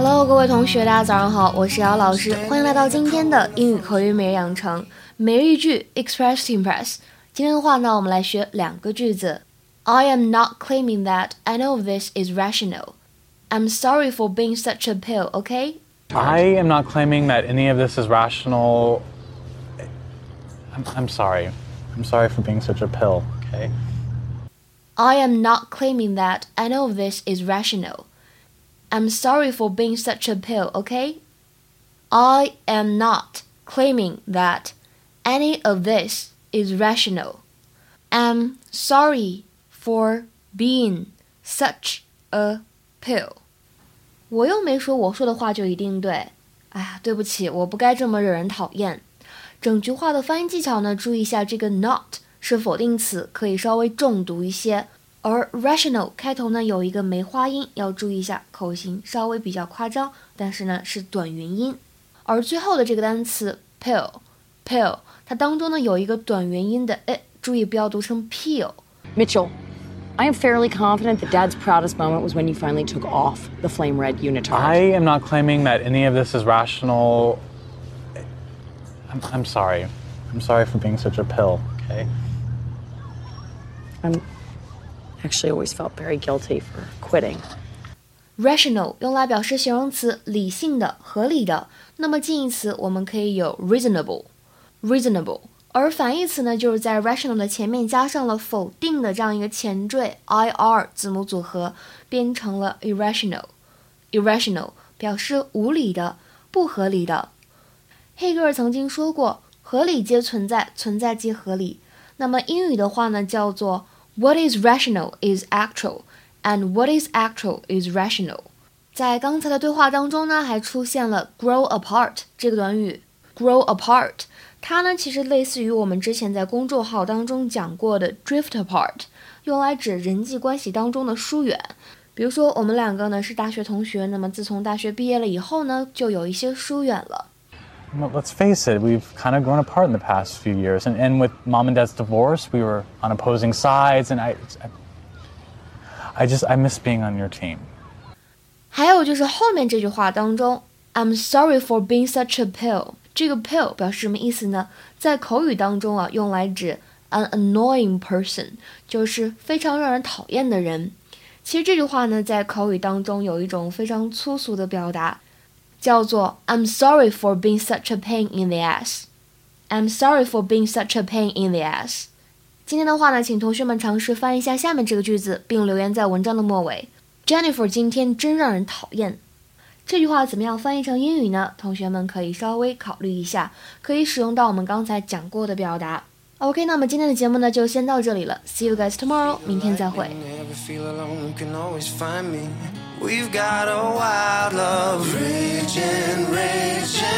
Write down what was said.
Hello，各位同学，大家早上好，我是姚老师，欢迎来到今天的英语口语每日养成每日一句 Express to Impress。今天的话呢，我们来学两个句子。I am not claiming that I know this is rational. I'm sorry for being such a pill, okay? I am not claiming that any of this is rational. I'm, I'm sorry. I'm sorry for being such a pill, okay? I am not claiming that I know this is rational. I'm sorry for being such a pill, okay? I am not claiming that any of this is rational. I'm sorry for being such a pill. 我又没说我说的话就一定对。哎呀，对不起，我不该这么惹人讨厌。整句话的发音技巧呢，注意一下这个 not 是否定词，可以稍微重读一些。 而 rational 开头呢有一个梅花音，要注意一下，口型稍微比较夸张，但是呢是短元音。而最后的这个单词 pill，pill，它当中呢有一个短元音的 e，注意不要读成 peel。Mitchell, I am fairly confident that Dad's proudest moment was when you finally took off the flame red unitard. I am not claiming that any of this is rational. I'm, I'm sorry. I'm sorry for being such a pill, okay? I'm actually always felt very guilty for quitting. rational 用来表示形容词理性的、合理的，那么近义词我们可以有 reasonable，reasonable，而反义词呢，就是在 rational 的前面加上了否定的这样一个前缀 ir 字母组合，变成了 irrational，irrational 表示无理的、不合理的。黑格尔曾经说过，合理皆存在，存在即合理。那么英语的话呢，叫做 What is rational is actual, and what is actual is rational。在刚才的对话当中呢，还出现了 grow apart 这个短语。grow apart，它呢其实类似于我们之前在公众号当中讲过的 drift apart，用来指人际关系当中的疏远。比如说我们两个呢是大学同学，那么自从大学毕业了以后呢，就有一些疏远了。Well, let's face it, we've kind of grown apart in the past few years. And, and with mom and dad's divorce, we were on opposing sides, and I, I, I just, I miss being on your team. 还有就是后面这句话当中，I'm sorry for being such a pill。这个 pill 表示什么意思呢？在口语当中啊，用来指 an annoying person，就是非常让人讨厌的人。其实这句话呢，在口语当中有一种非常粗俗的表达。 叫做 I'm sorry for being such a pain in the ass. I'm sorry for being such a pain in the ass. 今天的话呢，请同学们尝试翻译一下下面这个句子，并留言在文章的末尾。Jennifer 今天真让人讨厌。这句话怎么样翻译成英语呢？同学们可以稍微考虑一下，可以使用到我们刚才讲过的表达。OK，那么今天的节目呢就先到这里了。See you guys tomorrow，明天再会。We've got a wild love raging, raging.